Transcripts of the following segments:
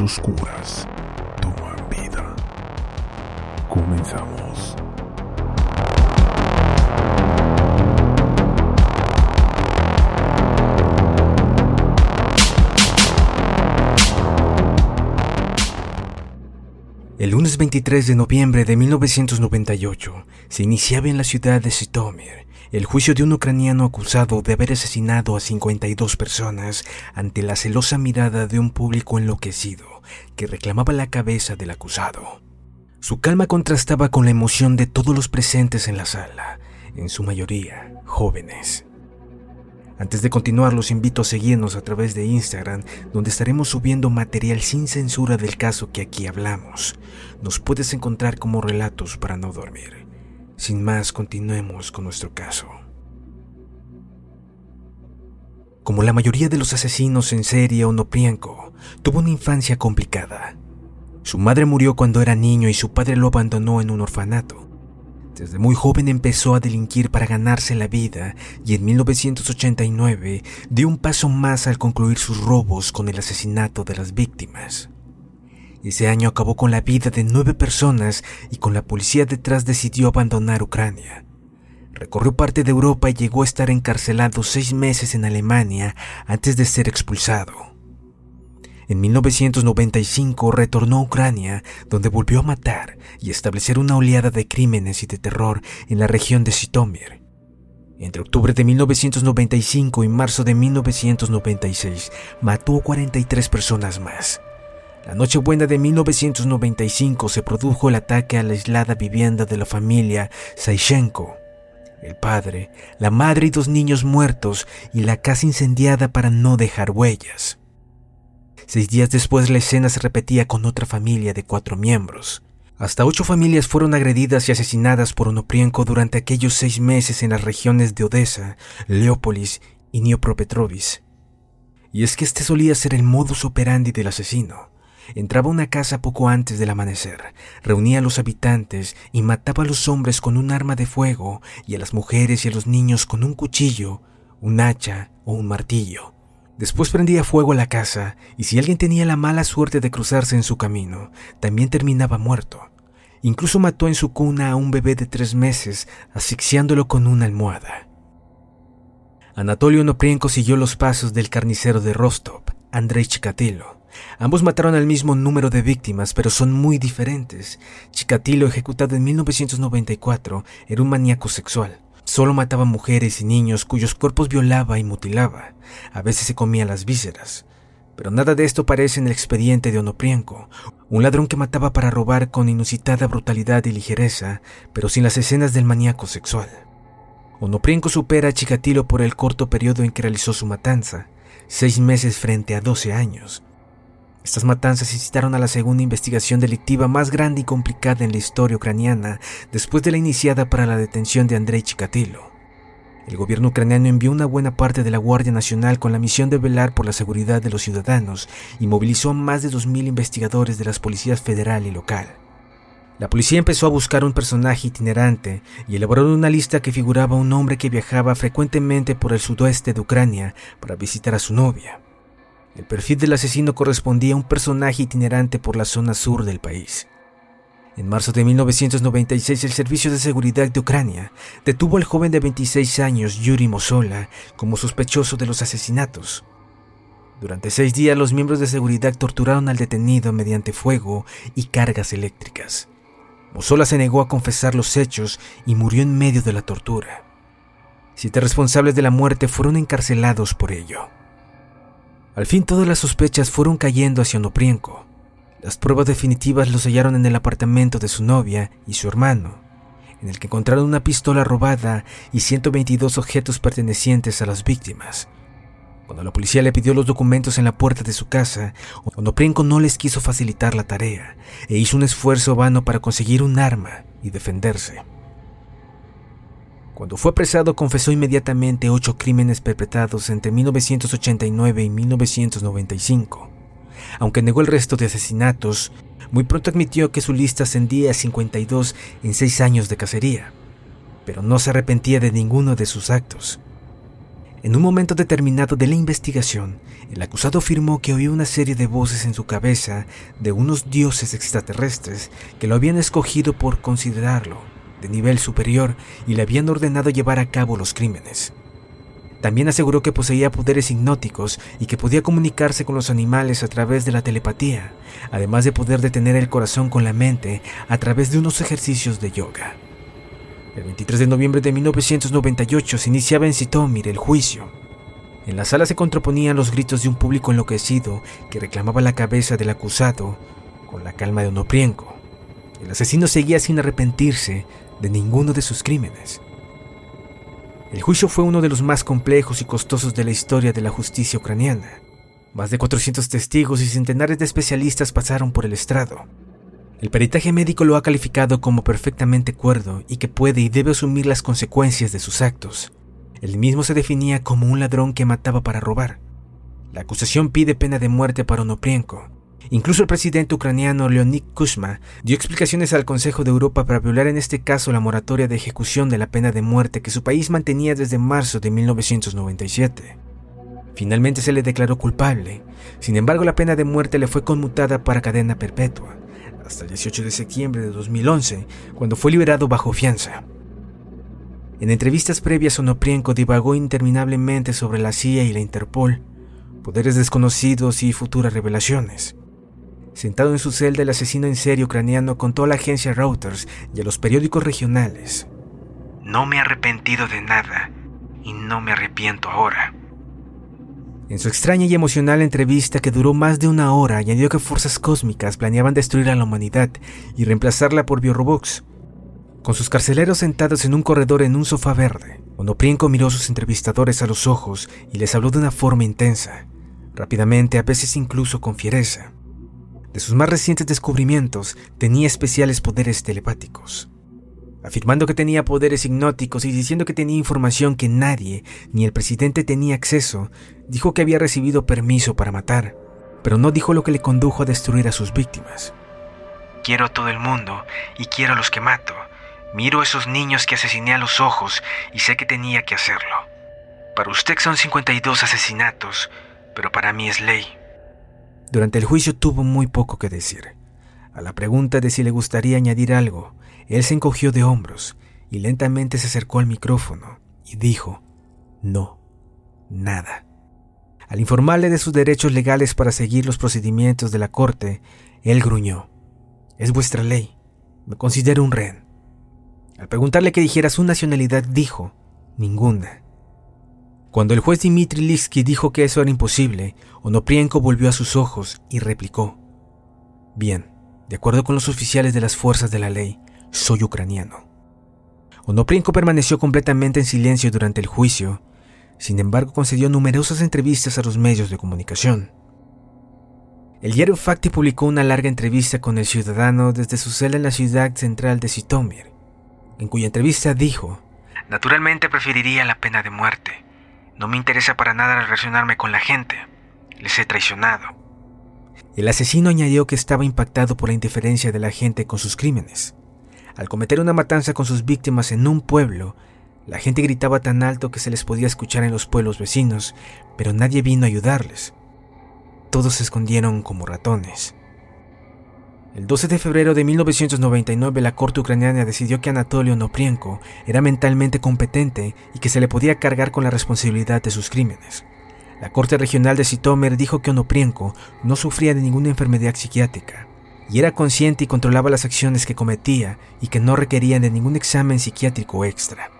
Oscuras toman vida. Comenzamos. El lunes 23 de noviembre de 1998 se iniciaba en la ciudad de Sitomir el juicio de un ucraniano acusado de haber asesinado a 52 personas ante la celosa mirada de un público enloquecido que reclamaba la cabeza del acusado. Su calma contrastaba con la emoción de todos los presentes en la sala, en su mayoría jóvenes. Antes de continuar, los invito a seguirnos a través de Instagram, donde estaremos subiendo material sin censura del caso que aquí hablamos. Nos puedes encontrar como relatos para no dormir. Sin más, continuemos con nuestro caso. Como la mayoría de los asesinos en serie, Onoprienko tuvo una infancia complicada. Su madre murió cuando era niño y su padre lo abandonó en un orfanato. Desde muy joven empezó a delinquir para ganarse la vida y en 1989 dio un paso más al concluir sus robos con el asesinato de las víctimas. Ese año acabó con la vida de nueve personas y con la policía detrás decidió abandonar Ucrania. Recorrió parte de Europa y llegó a estar encarcelado seis meses en Alemania antes de ser expulsado. En 1995 retornó a Ucrania, donde volvió a matar y establecer una oleada de crímenes y de terror en la región de Sitomir. Entre octubre de 1995 y marzo de 1996 mató a 43 personas más. La Nochebuena de 1995 se produjo el ataque a la aislada vivienda de la familia Saishenko. El padre, la madre y dos niños muertos y la casa incendiada para no dejar huellas. Seis días después la escena se repetía con otra familia de cuatro miembros. Hasta ocho familias fueron agredidas y asesinadas por Onoprienko durante aquellos seis meses en las regiones de Odessa, Leópolis y Dnipropetrovsk. Y es que este solía ser el modus operandi del asesino. Entraba a una casa poco antes del amanecer, reunía a los habitantes y mataba a los hombres con un arma de fuego y a las mujeres y a los niños con un cuchillo, un hacha o un martillo. Después prendía fuego a la casa y si alguien tenía la mala suerte de cruzarse en su camino, también terminaba muerto. Incluso mató en su cuna a un bebé de tres meses, asfixiándolo con una almohada. Anatolio Noprienko siguió los pasos del carnicero de Rostov, Andrei Chikatilo, Ambos mataron al mismo número de víctimas, pero son muy diferentes. Chikatilo, ejecutado en 1994, era un maníaco sexual. Solo mataba mujeres y niños cuyos cuerpos violaba y mutilaba. A veces se comía las vísceras. Pero nada de esto parece en el expediente de Onoprienko, un ladrón que mataba para robar con inusitada brutalidad y ligereza, pero sin las escenas del maníaco sexual. Onoprienko supera a Chikatilo por el corto periodo en que realizó su matanza, seis meses frente a doce años. Estas matanzas incitaron a la segunda investigación delictiva más grande y complicada en la historia ucraniana después de la iniciada para la detención de Andrei Chikatilo. El gobierno ucraniano envió una buena parte de la Guardia Nacional con la misión de velar por la seguridad de los ciudadanos y movilizó a más de 2.000 investigadores de las policías federal y local. La policía empezó a buscar un personaje itinerante y elaboraron una lista que figuraba un hombre que viajaba frecuentemente por el sudoeste de Ucrania para visitar a su novia. El perfil del asesino correspondía a un personaje itinerante por la zona sur del país. En marzo de 1996, el Servicio de Seguridad de Ucrania detuvo al joven de 26 años, Yuri Mosola, como sospechoso de los asesinatos. Durante seis días, los miembros de seguridad torturaron al detenido mediante fuego y cargas eléctricas. Mosola se negó a confesar los hechos y murió en medio de la tortura. Siete responsables de la muerte fueron encarcelados por ello. Al fin todas las sospechas fueron cayendo hacia Onoprienko. Las pruebas definitivas los hallaron en el apartamento de su novia y su hermano, en el que encontraron una pistola robada y 122 objetos pertenecientes a las víctimas. Cuando la policía le pidió los documentos en la puerta de su casa, Onoprienko no les quiso facilitar la tarea e hizo un esfuerzo vano para conseguir un arma y defenderse. Cuando fue apresado confesó inmediatamente ocho crímenes perpetrados entre 1989 y 1995. Aunque negó el resto de asesinatos, muy pronto admitió que su lista ascendía a 52 en seis años de cacería, pero no se arrepentía de ninguno de sus actos. En un momento determinado de la investigación, el acusado afirmó que oía una serie de voces en su cabeza de unos dioses extraterrestres que lo habían escogido por considerarlo nivel superior y le habían ordenado llevar a cabo los crímenes. También aseguró que poseía poderes hipnóticos y que podía comunicarse con los animales a través de la telepatía, además de poder detener el corazón con la mente a través de unos ejercicios de yoga. El 23 de noviembre de 1998 se iniciaba en Sitomir el juicio. En la sala se contraponían los gritos de un público enloquecido que reclamaba la cabeza del acusado con la calma de Onoprienko. El asesino seguía sin arrepentirse de ninguno de sus crímenes. El juicio fue uno de los más complejos y costosos de la historia de la justicia ucraniana. Más de 400 testigos y centenares de especialistas pasaron por el estrado. El peritaje médico lo ha calificado como perfectamente cuerdo y que puede y debe asumir las consecuencias de sus actos. El mismo se definía como un ladrón que mataba para robar. La acusación pide pena de muerte para Onoprienko, Incluso el presidente ucraniano Leonid Kuzma dio explicaciones al Consejo de Europa para violar en este caso la moratoria de ejecución de la pena de muerte que su país mantenía desde marzo de 1997. Finalmente se le declaró culpable, sin embargo la pena de muerte le fue conmutada para cadena perpetua, hasta el 18 de septiembre de 2011, cuando fue liberado bajo fianza. En entrevistas previas, Onoprienko divagó interminablemente sobre la CIA y la Interpol, poderes desconocidos y futuras revelaciones. Sentado en su celda, el asesino en serie ucraniano contó a la agencia Reuters y a los periódicos regionales. No me he arrepentido de nada y no me arrepiento ahora. En su extraña y emocional entrevista que duró más de una hora, añadió que fuerzas cósmicas planeaban destruir a la humanidad y reemplazarla por biorobots. Con sus carceleros sentados en un corredor en un sofá verde, Onoprienko miró a sus entrevistadores a los ojos y les habló de una forma intensa, rápidamente, a veces incluso con fiereza. De sus más recientes descubrimientos, tenía especiales poderes telepáticos. Afirmando que tenía poderes hipnóticos y diciendo que tenía información que nadie, ni el presidente tenía acceso, dijo que había recibido permiso para matar, pero no dijo lo que le condujo a destruir a sus víctimas. Quiero a todo el mundo y quiero a los que mato. Miro a esos niños que asesiné a los ojos y sé que tenía que hacerlo. Para usted son 52 asesinatos, pero para mí es ley. Durante el juicio tuvo muy poco que decir. A la pregunta de si le gustaría añadir algo, él se encogió de hombros y lentamente se acercó al micrófono y dijo, no, nada. Al informarle de sus derechos legales para seguir los procedimientos de la corte, él gruñó, es vuestra ley, me considero un rehén. Al preguntarle que dijera su nacionalidad, dijo, ninguna. Cuando el juez Dmitry Litsky dijo que eso era imposible, Onoprienko volvió a sus ojos y replicó: Bien, de acuerdo con los oficiales de las fuerzas de la ley, soy ucraniano. Onoprienko permaneció completamente en silencio durante el juicio, sin embargo concedió numerosas entrevistas a los medios de comunicación. El diario Fakti publicó una larga entrevista con el ciudadano desde su celda en la ciudad central de Sitomir, en cuya entrevista dijo, Naturalmente preferiría la pena de muerte no me interesa para nada relacionarme con la gente. Les he traicionado. El asesino añadió que estaba impactado por la indiferencia de la gente con sus crímenes. Al cometer una matanza con sus víctimas en un pueblo, la gente gritaba tan alto que se les podía escuchar en los pueblos vecinos, pero nadie vino a ayudarles. todos se escondieron como ratones. El 12 de febrero de 1999 la corte ucraniana decidió que Anatolio Noprienko era mentalmente competente y que se le podía cargar con la responsabilidad de sus crímenes. La corte regional de Sitomer dijo que Onoprienko no sufría de ninguna enfermedad psiquiátrica y era consciente y controlaba las acciones que cometía y que no requerían de ningún examen psiquiátrico extra.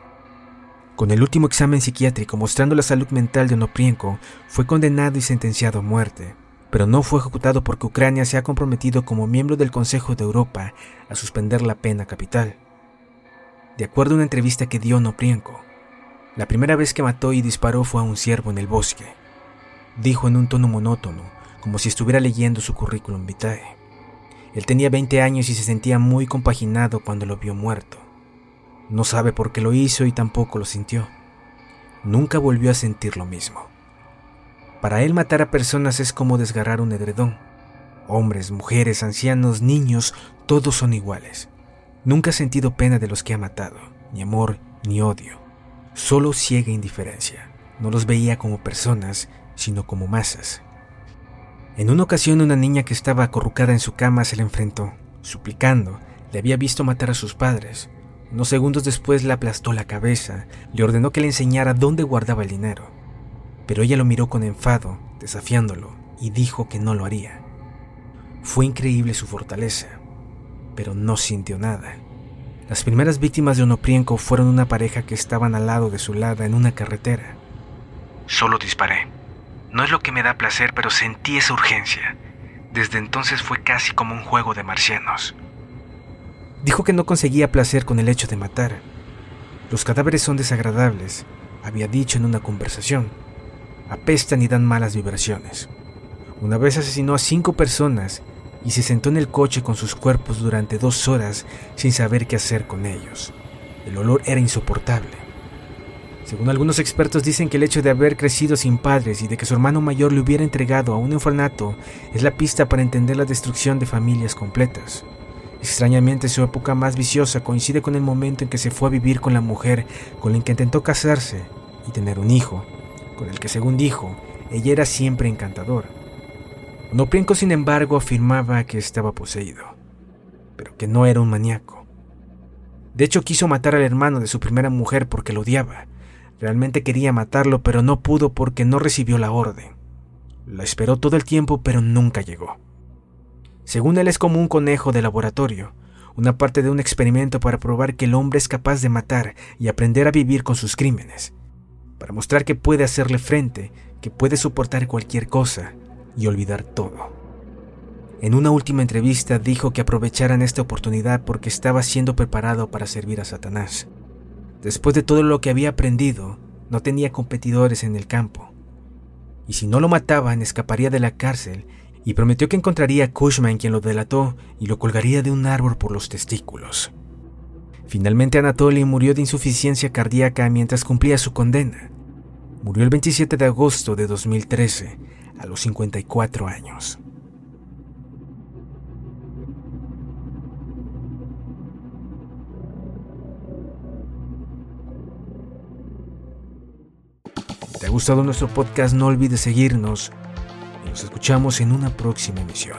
Con el último examen psiquiátrico mostrando la salud mental de Onoprienko, fue condenado y sentenciado a muerte pero no fue ejecutado porque Ucrania se ha comprometido como miembro del Consejo de Europa a suspender la pena capital. De acuerdo a una entrevista que dio Noprienko, la primera vez que mató y disparó fue a un ciervo en el bosque. Dijo en un tono monótono, como si estuviera leyendo su currículum vitae. Él tenía 20 años y se sentía muy compaginado cuando lo vio muerto. No sabe por qué lo hizo y tampoco lo sintió. Nunca volvió a sentir lo mismo. Para él matar a personas es como desgarrar un edredón. Hombres, mujeres, ancianos, niños, todos son iguales. Nunca ha sentido pena de los que ha matado, ni amor, ni odio. Solo ciega indiferencia. No los veía como personas, sino como masas. En una ocasión una niña que estaba acurrucada en su cama se le enfrentó, suplicando, le había visto matar a sus padres. Unos segundos después le aplastó la cabeza, le ordenó que le enseñara dónde guardaba el dinero pero ella lo miró con enfado, desafiándolo, y dijo que no lo haría. Fue increíble su fortaleza, pero no sintió nada. Las primeras víctimas de Onoprienko fueron una pareja que estaban al lado de su lada en una carretera. Solo disparé. No es lo que me da placer, pero sentí esa urgencia. Desde entonces fue casi como un juego de marcianos. Dijo que no conseguía placer con el hecho de matar. Los cadáveres son desagradables, había dicho en una conversación apestan y dan malas vibraciones. Una vez asesinó a cinco personas y se sentó en el coche con sus cuerpos durante dos horas sin saber qué hacer con ellos. El olor era insoportable. Según algunos expertos dicen que el hecho de haber crecido sin padres y de que su hermano mayor le hubiera entregado a un orfanato es la pista para entender la destrucción de familias completas. Extrañamente su época más viciosa coincide con el momento en que se fue a vivir con la mujer con la que intentó casarse y tener un hijo, con el que según dijo, ella era siempre encantador. Noprienko, sin embargo, afirmaba que estaba poseído, pero que no era un maníaco. De hecho, quiso matar al hermano de su primera mujer porque lo odiaba. Realmente quería matarlo, pero no pudo porque no recibió la orden. La esperó todo el tiempo, pero nunca llegó. Según él es como un conejo de laboratorio, una parte de un experimento para probar que el hombre es capaz de matar y aprender a vivir con sus crímenes para mostrar que puede hacerle frente, que puede soportar cualquier cosa y olvidar todo. En una última entrevista dijo que aprovecharan esta oportunidad porque estaba siendo preparado para servir a Satanás. Después de todo lo que había aprendido, no tenía competidores en el campo. Y si no lo mataban, escaparía de la cárcel y prometió que encontraría a Kushman quien lo delató y lo colgaría de un árbol por los testículos. Finalmente Anatoly murió de insuficiencia cardíaca mientras cumplía su condena. Murió el 27 de agosto de 2013, a los 54 años. ¿Te ha gustado nuestro podcast? No olvides seguirnos y nos escuchamos en una próxima emisión.